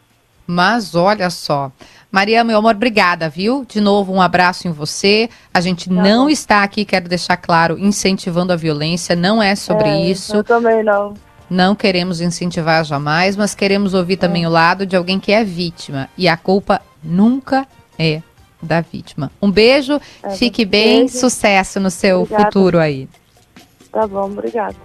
Mas olha só. Maria, meu amor, obrigada, viu? De novo, um abraço em você. A gente tá não bom. está aqui, quero deixar claro, incentivando a violência, não é sobre é, isso. Eu também não. Não queremos incentivar jamais, mas queremos ouvir é. também o lado de alguém que é vítima. E a culpa nunca é da vítima. Um beijo, é, fique bem, beijo. sucesso no seu Obrigada. futuro aí. Tá bom, obrigada.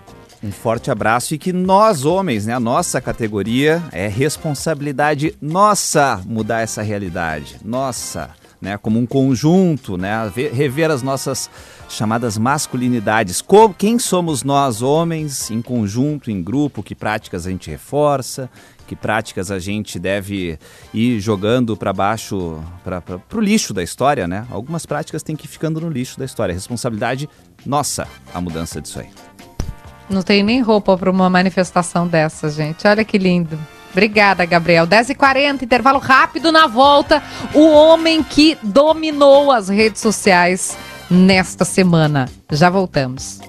Um forte abraço e que nós, homens, né, a nossa categoria, é responsabilidade nossa mudar essa realidade. Nossa, né, como um conjunto, né, rever as nossas chamadas masculinidades. Quem somos nós, homens, em conjunto, em grupo, que práticas a gente reforça, que práticas a gente deve ir jogando para baixo, para o lixo da história, né? Algumas práticas têm que ir ficando no lixo da história. Responsabilidade nossa a mudança disso aí. Não tem nem roupa para uma manifestação dessa, gente. Olha que lindo. Obrigada, Gabriel. 10h40, intervalo rápido na volta. O homem que dominou as redes sociais nesta semana. Já voltamos.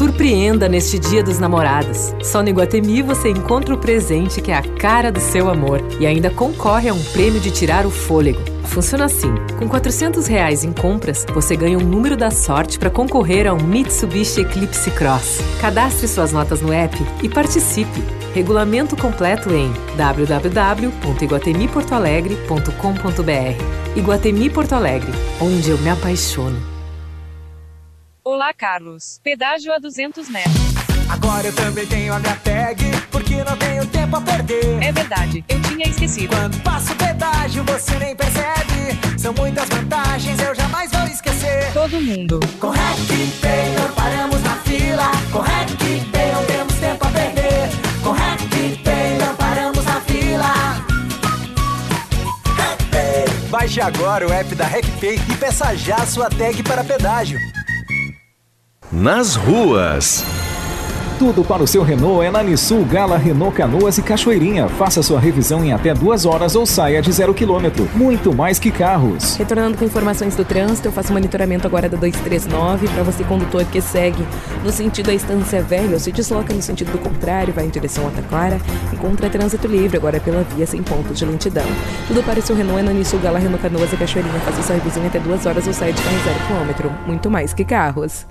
surpreenda neste Dia dos Namorados. Só no Iguatemi você encontra o presente que é a cara do seu amor e ainda concorre a um prêmio de tirar o fôlego. Funciona assim: com 400 reais em compras, você ganha um número da sorte para concorrer a um Mitsubishi Eclipse Cross. Cadastre suas notas no app e participe. Regulamento completo em www.iguatemiportoalegre.com.br. Iguatemi Porto Alegre, onde eu me apaixono. Olá, Carlos. Pedágio a 200 metros. Agora eu também tenho a minha tag, porque não tenho tempo a perder. É verdade, eu tinha esquecido. Quando passo o pedágio, você nem percebe. São muitas vantagens, eu jamais vou esquecer. Todo mundo. Com não paramos na fila. Com RecPay não temos tempo a perder. Com não paramos na fila. Baixe agora o app da RecPay e peça já a sua tag para pedágio nas ruas. Tudo para o seu Renault é na Nissul Gala Renault Canoas e Cachoeirinha. Faça sua revisão em até duas horas ou saia de zero quilômetro. Muito mais que carros. Retornando com informações do trânsito, eu faço monitoramento agora da 239 para você condutor que segue no sentido da Estância Velha ou se desloca no sentido do contrário, vai em direção a Taquara, encontra trânsito livre agora pela via sem ponto de lentidão. Tudo para o seu Renault é na Nissul Gala Renault Canoas e Cachoeirinha. Faça sua revisão em até duas horas ou saia de carro zero quilômetro. Muito mais que carros.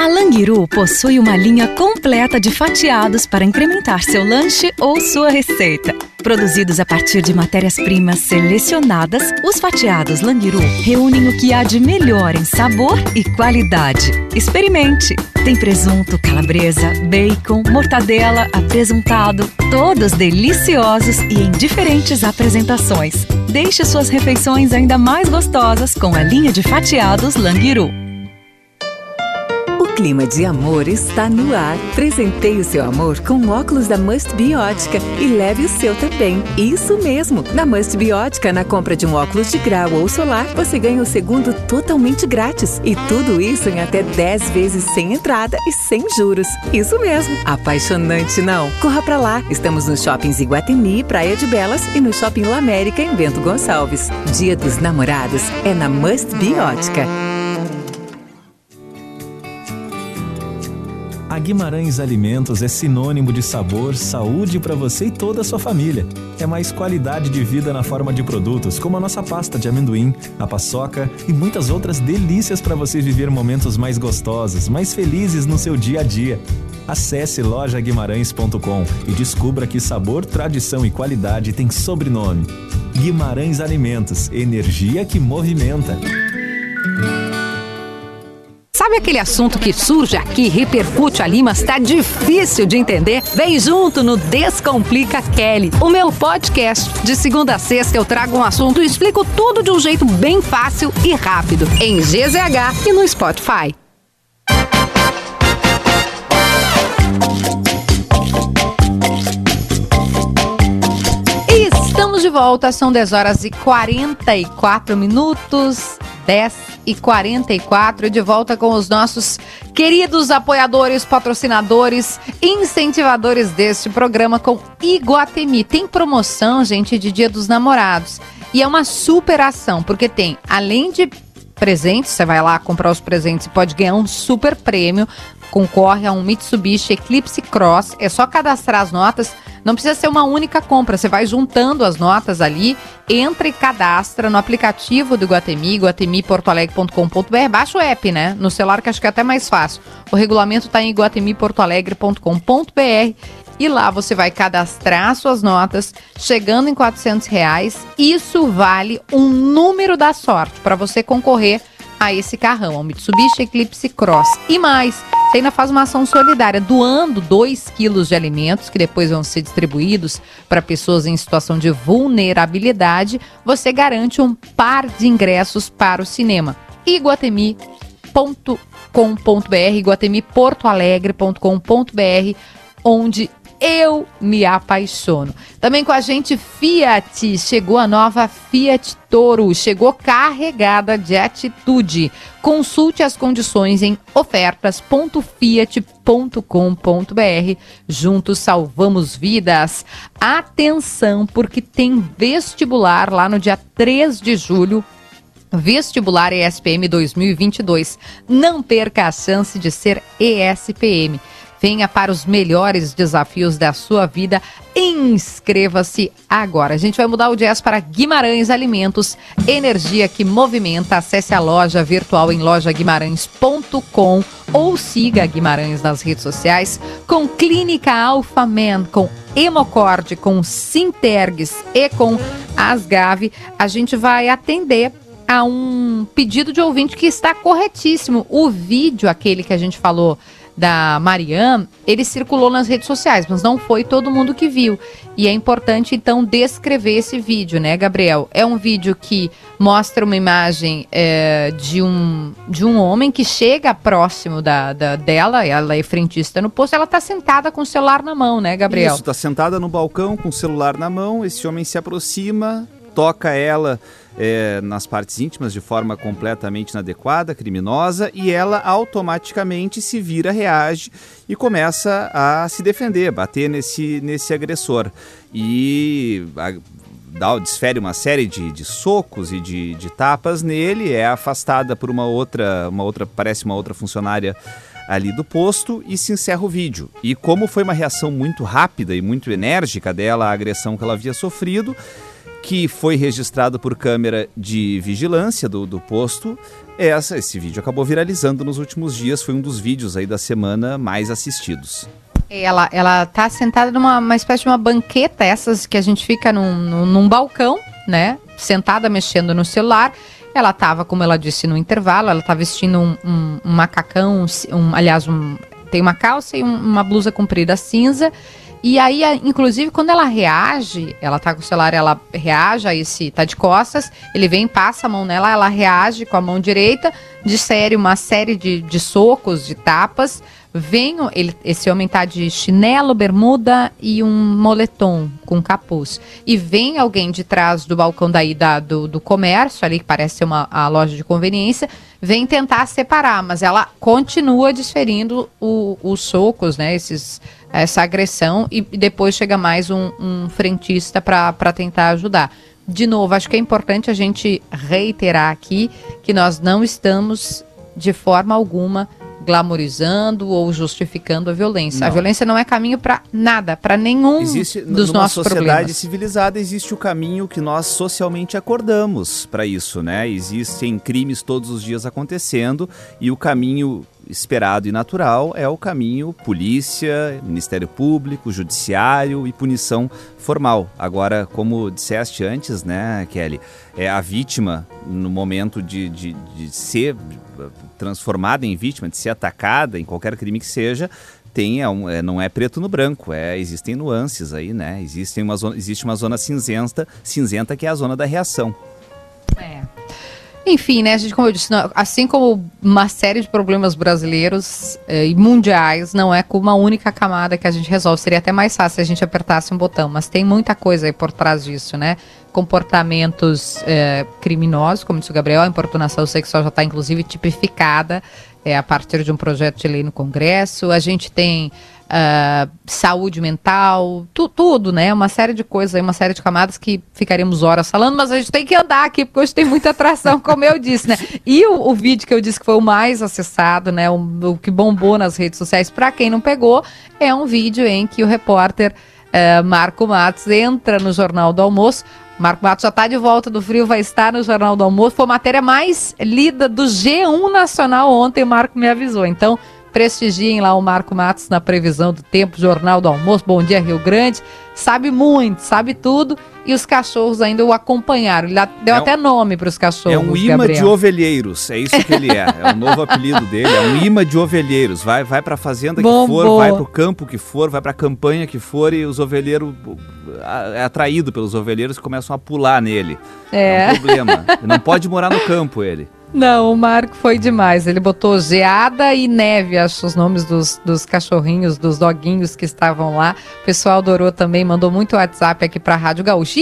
A Languiru possui uma linha completa de fatiados para incrementar seu lanche ou sua receita. Produzidos a partir de matérias-primas selecionadas, os fatiados Languiru reúnem o que há de melhor em sabor e qualidade. Experimente! Tem presunto, calabresa, bacon, mortadela, apresuntado, todos deliciosos e em diferentes apresentações. Deixe suas refeições ainda mais gostosas com a linha de fatiados Languiru clima de amor está no ar. Presenteie o seu amor com óculos da Must Be Ótica e leve o seu também. Isso mesmo! Na Must Be Ótica, na compra de um óculos de grau ou solar, você ganha o segundo totalmente grátis. E tudo isso em até 10 vezes sem entrada e sem juros. Isso mesmo! Apaixonante, não? Corra pra lá! Estamos nos shoppings Iguatemi, Praia de Belas e no Shopping La América em Bento Gonçalves. Dia dos Namorados é na Must Be A Guimarães Alimentos é sinônimo de sabor, saúde para você e toda a sua família. É mais qualidade de vida na forma de produtos, como a nossa pasta de amendoim, a paçoca e muitas outras delícias para você viver momentos mais gostosos, mais felizes no seu dia a dia. Acesse lojaguimarães.com e descubra que sabor, tradição e qualidade tem sobrenome. Guimarães Alimentos, energia que movimenta. Sabe aquele assunto que surge aqui, repercute ali, mas tá difícil de entender? Vem junto no Descomplica Kelly, o meu podcast. De segunda a sexta eu trago um assunto e explico tudo de um jeito bem fácil e rápido. Em GZH e no Spotify. Estamos de volta, são 10 horas e 44 minutos. 10 e 44 de volta com os nossos queridos apoiadores, patrocinadores, incentivadores deste programa com Iguatemi. Tem promoção, gente, de Dia dos Namorados. E é uma super ação, porque tem, além de presentes, você vai lá comprar os presentes e pode ganhar um super prêmio. Concorre a um Mitsubishi Eclipse Cross. É só cadastrar as notas não precisa ser uma única compra, você vai juntando as notas ali, entra e cadastra no aplicativo do Guatemi, guatemiportoalegre.com.br, baixa o app, né? No celular que acho que é até mais fácil. O regulamento está em guatemiportoalegre.com.br e lá você vai cadastrar suas notas, chegando em 400 reais. Isso vale um número da sorte para você concorrer a esse carrão, ao Mitsubishi Eclipse Cross. E mais, você ainda faz uma ação solidária, doando 2 quilos de alimentos que depois vão ser distribuídos para pessoas em situação de vulnerabilidade. Você garante um par de ingressos para o cinema. iguatemi.com.br, iguatemiportoalegre.com.br, onde eu me apaixono. Também com a gente Fiat, chegou a nova Fiat Toro, chegou carregada de atitude. Consulte as condições em ofertas.fiat.com.br. Juntos salvamos vidas. Atenção, porque tem vestibular lá no dia 3 de julho Vestibular ESPM 2022. Não perca a chance de ser ESPM. Venha para os melhores desafios da sua vida. Inscreva-se agora. A gente vai mudar o jazz para Guimarães Alimentos, energia que movimenta. Acesse a loja virtual em lojaguimarães.com ou siga Guimarães nas redes sociais com Clínica Alphaman, com Hemocord, com Sintergues e com Asgave. A gente vai atender a um pedido de ouvinte que está corretíssimo. O vídeo, aquele que a gente falou da Marianne, ele circulou nas redes sociais, mas não foi todo mundo que viu. E é importante, então, descrever esse vídeo, né, Gabriel? É um vídeo que mostra uma imagem é, de, um, de um homem que chega próximo da, da, dela, ela é frentista no posto, ela está sentada com o celular na mão, né, Gabriel? Isso, está sentada no balcão com o celular na mão, esse homem se aproxima, toca ela é, nas partes íntimas de forma completamente inadequada, criminosa, e ela automaticamente se vira, reage e começa a se defender, bater nesse, nesse agressor. E a, dá, desfere uma série de, de socos e de, de tapas nele, é afastada por uma outra, uma outra, parece uma outra funcionária ali do posto e se encerra o vídeo. E como foi uma reação muito rápida e muito enérgica dela à agressão que ela havia sofrido, que foi registrado por câmera de vigilância do, do posto. Essa, esse vídeo acabou viralizando nos últimos dias, foi um dos vídeos aí da semana mais assistidos. Ela, ela tá sentada numa uma espécie de uma banqueta, essas que a gente fica num, num, num balcão, né? Sentada mexendo no celular. Ela estava, como ela disse, no intervalo, ela tá vestindo um, um, um macacão, um, aliás, tem uma calça e um, uma blusa comprida cinza e aí, inclusive, quando ela reage, ela tá com o celular, ela reage a esse, tá de costas, ele vem, passa a mão nela, ela reage com a mão direita, de série, uma série de, de socos, de tapas. Vem, ele, esse homem tá de chinelo, bermuda e um moletom com capuz. E vem alguém de trás do balcão daí da, do, do comércio, ali que parece ser uma a loja de conveniência, vem tentar separar, mas ela continua desferindo o, os socos, né? Esses essa agressão e depois chega mais um, um frentista para tentar ajudar. De novo, acho que é importante a gente reiterar aqui que nós não estamos de forma alguma glamorizando ou justificando a violência. Não. A violência não é caminho para nada, para nenhum existe, dos nossos problemas. sociedade civilizada existe o caminho que nós socialmente acordamos para isso, né? Existem crimes todos os dias acontecendo e o caminho esperado e natural é o caminho polícia, Ministério Público, Judiciário e punição formal. Agora, como disseste antes, né, Kelly, é a vítima no momento de, de, de ser transformada em vítima, de ser atacada em qualquer crime que seja, tem, é um, é, não é preto no branco, é, existem nuances aí, né? Existem uma zona, existe uma zona cinzenta, cinzenta que é a zona da reação. É. Enfim, né, gente, como eu disse, assim como uma série de problemas brasileiros eh, e mundiais, não é com uma única camada que a gente resolve. Seria até mais fácil se a gente apertasse um botão, mas tem muita coisa aí por trás disso, né? Comportamentos eh, criminosos, como disse o Gabriel, a importunação sexual já está inclusive tipificada é, a partir de um projeto de lei no Congresso. A gente tem uh, saúde mental, tu, tudo, né? Uma série de coisas, uma série de camadas que ficaríamos horas falando, mas a gente tem que andar aqui, porque hoje tem muita atração, como eu disse, né? E o, o vídeo que eu disse que foi o mais acessado, né? O, o que bombou nas redes sociais, para quem não pegou, é um vídeo em que o repórter uh, Marco Matos entra no Jornal do Almoço. Marco Matos já está de volta do frio, vai estar no Jornal do Almoço. Foi a matéria mais lida do G1 Nacional ontem, Marco me avisou. Então, Prestigiem lá o Marco Matos na previsão do tempo, Jornal do Almoço, Bom Dia Rio Grande. Sabe muito, sabe tudo. E os cachorros ainda o acompanharam. Ele deu é até nome para os cachorros. É um imã Gabriel. de ovelheiros, é isso que ele é. É o novo apelido dele, é um imã de ovelheiros. Vai, vai para a fazenda Bom, que for, boa. vai para o campo que for, vai para a campanha que for e os ovelheiros é atraído pelos ovelheiros e começam a pular nele. É, é um problema. Não pode morar no campo ele. Não, o Marco foi demais. Ele botou geada e neve, acho os nomes dos, dos cachorrinhos, dos doguinhos que estavam lá. O pessoal adorou também, mandou muito WhatsApp aqui pra Rádio Gaúcho.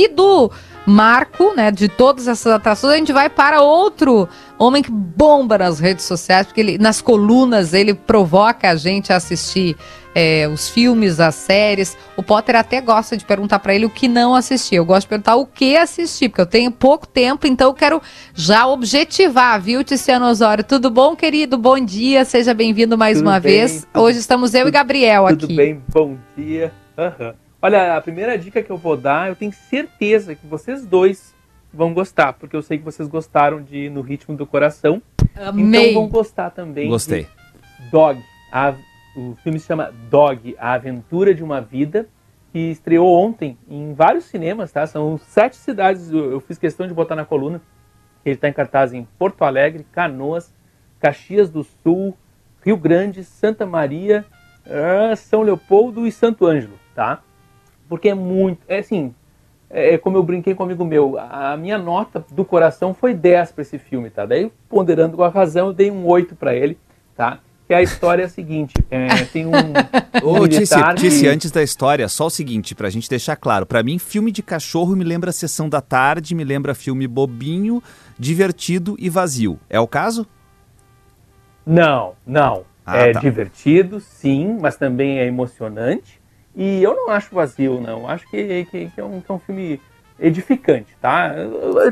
marco, né, de todas essas atrações, a gente vai para outro homem que bomba nas redes sociais, porque ele, nas colunas ele provoca a gente a assistir é, os filmes, as séries. O Potter até gosta de perguntar para ele o que não assistir. Eu gosto de perguntar o que assistir, porque eu tenho pouco tempo, então eu quero já objetivar, viu, Tiziano Osório? Tudo bom, querido? Bom dia, seja bem-vindo mais Tudo uma bem, vez. tudo- Hoje estamos eu e Gabriel Tudo aqui. bem, bom dia. Aham. Olha, a primeira dica que eu vou dar, eu tenho certeza que vocês dois vão gostar, porque eu sei que vocês gostaram de No Ritmo do Coração. Amei. Então vão gostar também. Gostei. de Dog. A- o filme se chama Dog, A Aventura de uma Vida, que estreou ontem em vários cinemas, tá? São sete cidades, eu, fiz questão de botar na coluna. Ele está em cartaz em Porto Alegre, Canoas, Caxias do Sul, Rio Grande, Santa Maria, ah, São Leopoldo e Santo Ângelo, tá? Porque é muito, é assim, é como eu brinquei com um amigo meu, a minha nota do coração foi 10 para esse filme, tá? Daí, ponderando com a razão, eu dei um 8 para ele, tá? Que a história é a seguinte, é, tem um, um Ô, Tice, que- antes da história, só o seguinte, pra gente deixar claro. Pra mim, filme de cachorro me lembra Sessão da Tarde, me lembra filme bobinho, divertido e vazio. É o caso? Não, não. Ah, é tá. divertido, sim, mas também é emocionante. E eu não acho vazio, não. Acho que, que, que é, um, é um filme edificante, tá?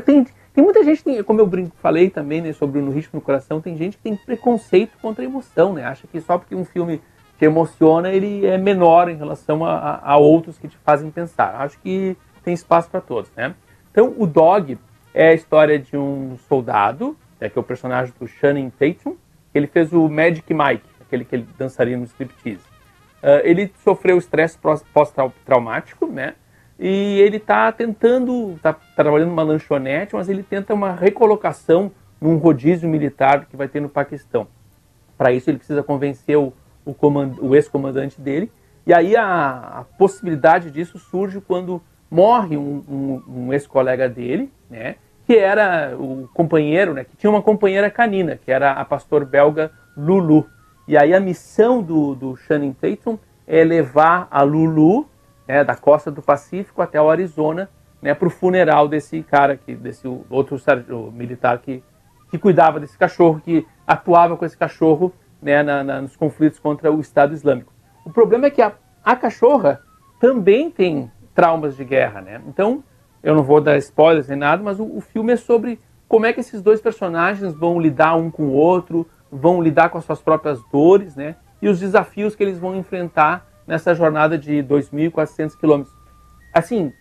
Tem, tem muita gente, como eu brinco, falei também né, sobre No Ritmo do Coração, tem gente que tem preconceito contra a emoção, né? Acha que só porque um filme te emociona, ele é menor em relação a, a- a outros que te fazem pensar. Acho que tem espaço para todos, né? Então, o Dog é a história de um soldado, né, que é o personagem do Shannon Tatum, que ele fez o Magic Mike, aquele que ele dançaria no striptease. Ah, ele sofreu estresse pós-traumático, né? E ele está tentando, está trabalhando numa lanchonete, mas ele tenta uma recolocação num rodízio militar que vai ter no Paquistão. Para isso ele precisa convencer o, o, o ex-comandante dele. E aí a, a possibilidade disso surge quando morre um, um- um ex-colega dele, né? Que era o companheiro, né? Que tinha uma companheira canina, que era a pastor belga Lulu. E aí a missão do, do Shannon Tatum é levar a Lulu, né, da costa do Pacífico até o Arizona, né, para o funeral desse cara, que, desse outro militar que, que cuidava desse cachorro, que atuava com esse cachorro né, na- na- nos conflitos contra o Estado Islâmico. O problema é que a, a cachorra também tem traumas de guerra, né? Então, eu não vou dar spoilers nem nada, mas o, o filme é sobre como é que esses dois personagens vão lidar um com o outro, vão lidar com as suas próprias dores, né? E os desafios que eles vão enfrentar nessa jornada de 2.400 quilômetros. Assim,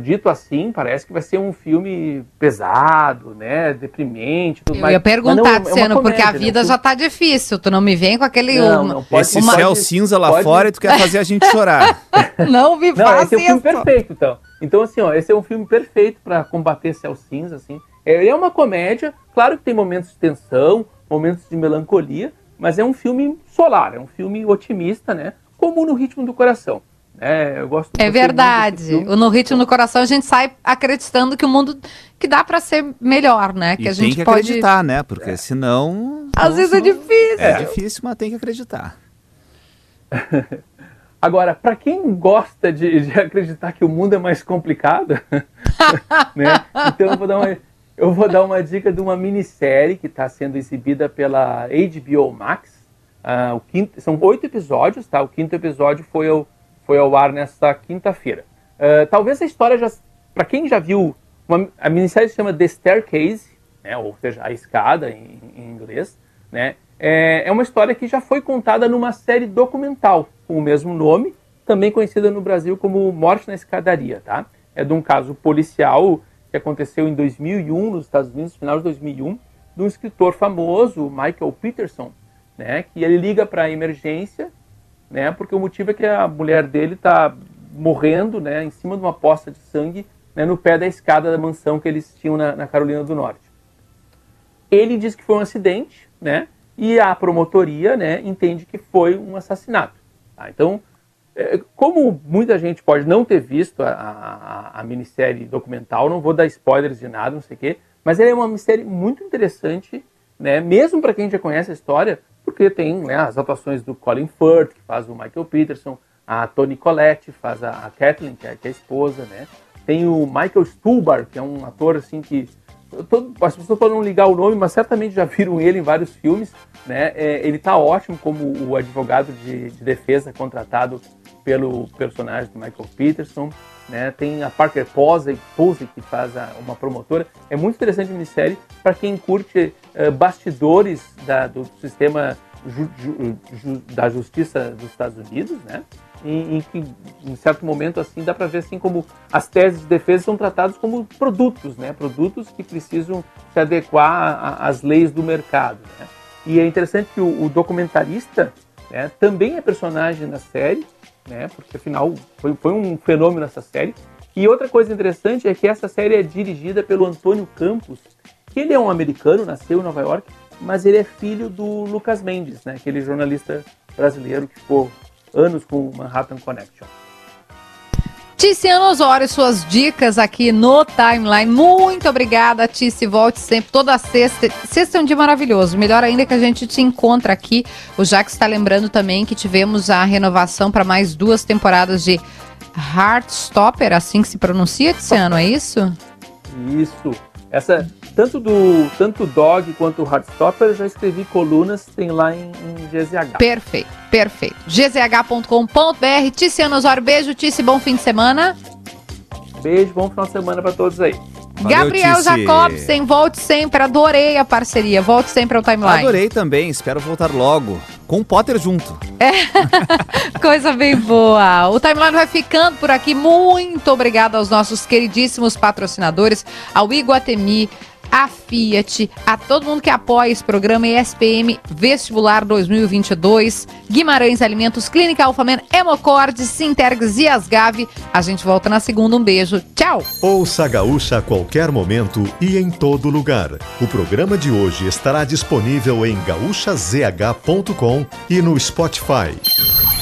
dito assim, parece que vai ser um filme pesado, né? Deprimente, tudo Eu mais. ia perguntar, é uma Tiziano, porque a comédia, né? vida já tá difícil. Tu não me vem com aquele. Não, uma- não, pode- Esse uma- céu cinza lá pode- fora e tu quer fazer a gente chorar. Não me Não, faz esse é o filme perfeito, então. Então, assim, ó, esse é um filme perfeito para combater céu cinza, assim. É, Ele é uma comédia, claro que tem momentos de tensão, momentos de melancolia, mas é um filme solar, é um filme otimista, né? Como no ritmo do coração. né? eu gosto É verdade. O No Ritmo do Coração a gente sai acreditando que o mundo que dá pra ser melhor, né? Que E a gente tem que pode. acreditar, né? Porque senão. Às vezes é difícil. É difícil, mas tem que acreditar. Agora, para quem gosta de, de acreditar que o mundo é mais complicado, né? Então eu vou dar uma, eu vou dar uma dica de uma minissérie que está sendo exibida pela HBO Max. Ah, o quinto, são oito episódios, tá? O quinto episódio foi ao, foi ao ar nesta quinta-feira. Ah, talvez a história já, para quem já viu, uma- a minissérie se chama The Staircase, né? Ou seja, a escada em, em inglês, né? É, é uma história que já foi contada numa série documental com o mesmo nome, também conhecida no Brasil como Morte na Escadaria, tá? É de um caso policial que aconteceu em 2001 nos Estados Unidos, final de 2001, de um escritor famoso, Michael Peterson, né? Que ele liga para a emergência, né? Porque o motivo é que a mulher dele está morrendo, né? Em cima de uma poça de sangue, né? No pé da escada da mansão que eles tinham na, na Carolina do Norte. Ele diz que foi um acidente, né? E a promotoria, né, entende que foi um assassinato. tá? Então, é, como muita gente pode não ter visto a, a, a minissérie documental, não vou dar spoilers de nada, não sei o quê, mas ela é uma minissérie muito interessante, né, mesmo para quem já conhece a história, porque tem né, as atuações do Colin Firth, que faz o Michael Peterson, a Toni Collette faz a, a Kathleen, que é, que é a esposa, né? Tem o Michael Stuhlbarg, que é um ator assim que as pessoas podem não ligar o nome, mas certamente já viram ele em vários filmes. Né? É, ele está ótimo como o advogado de, de, defesa contratado pelo personagem do Michael Peterson. Né? Tem a Parker Posey, Posey que faz a, uma promotora. É muito interessante a minissérie para quem curte uh, bastidores da, do sistema ju, ju, ju, da justiça dos Estados Unidos, né? em, que, em certo momento, assim, dá para ver assim como as teses de defesa são tratadas como produtos, né? Produtos que precisam se adequar às leis do mercado. Né? E é interessante que o, o documentarista né, também é personagem na série, né? Porque afinal foi, foi um fenômeno essa série. E outra coisa interessante é que essa série é dirigida pelo Antônio Campos, que ele é um americano, nasceu em Nova York, mas ele é filho do Lucas Mendes, né? Aquele jornalista brasileiro que ficou anos com o Manhattan Connection. Ticiano Osório, suas dicas aqui no Timeline. Muito obrigada, Tici. Volte sempre, toda sexta. Sexta é um dia maravilhoso. Melhor ainda que a gente te encontra aqui. O Jax está lembrando também que tivemos a renovação para mais duas temporadas de Heartstopper, assim que se pronuncia, Ticiano, é isso? Isso. Essa, tanto do tanto Dog quanto o Hardstopper, eu já escrevi colunas, tem lá em, em GZH. Perfeito, perfeito. gzh.com.br. Ticiano Osório, beijo, Tici, bom fim de semana. Beijo, bom final de semana para todos aí. Valeu, Gabriel Tici. Jacobsen, volte sempre, adorei a parceria, volte sempre ao timeline. Adorei também, espero voltar logo, com o Potter junto. É, coisa bem boa. O timeline vai ficando por aqui. Muito obrigada aos nossos queridíssimos patrocinadores, ao Iguatemi a Fiat, a todo mundo que apoia esse programa ESPM Vestibular 2022, Guimarães Alimentos, Clínica Alfamen, Hemocord, Sintergs e Asgave. A gente volta na segunda. Um beijo. Tchau. Ouça a Gaúcha a qualquer momento e em todo lugar. O programa de hoje estará disponível em gaúchazh.com e no Spotify.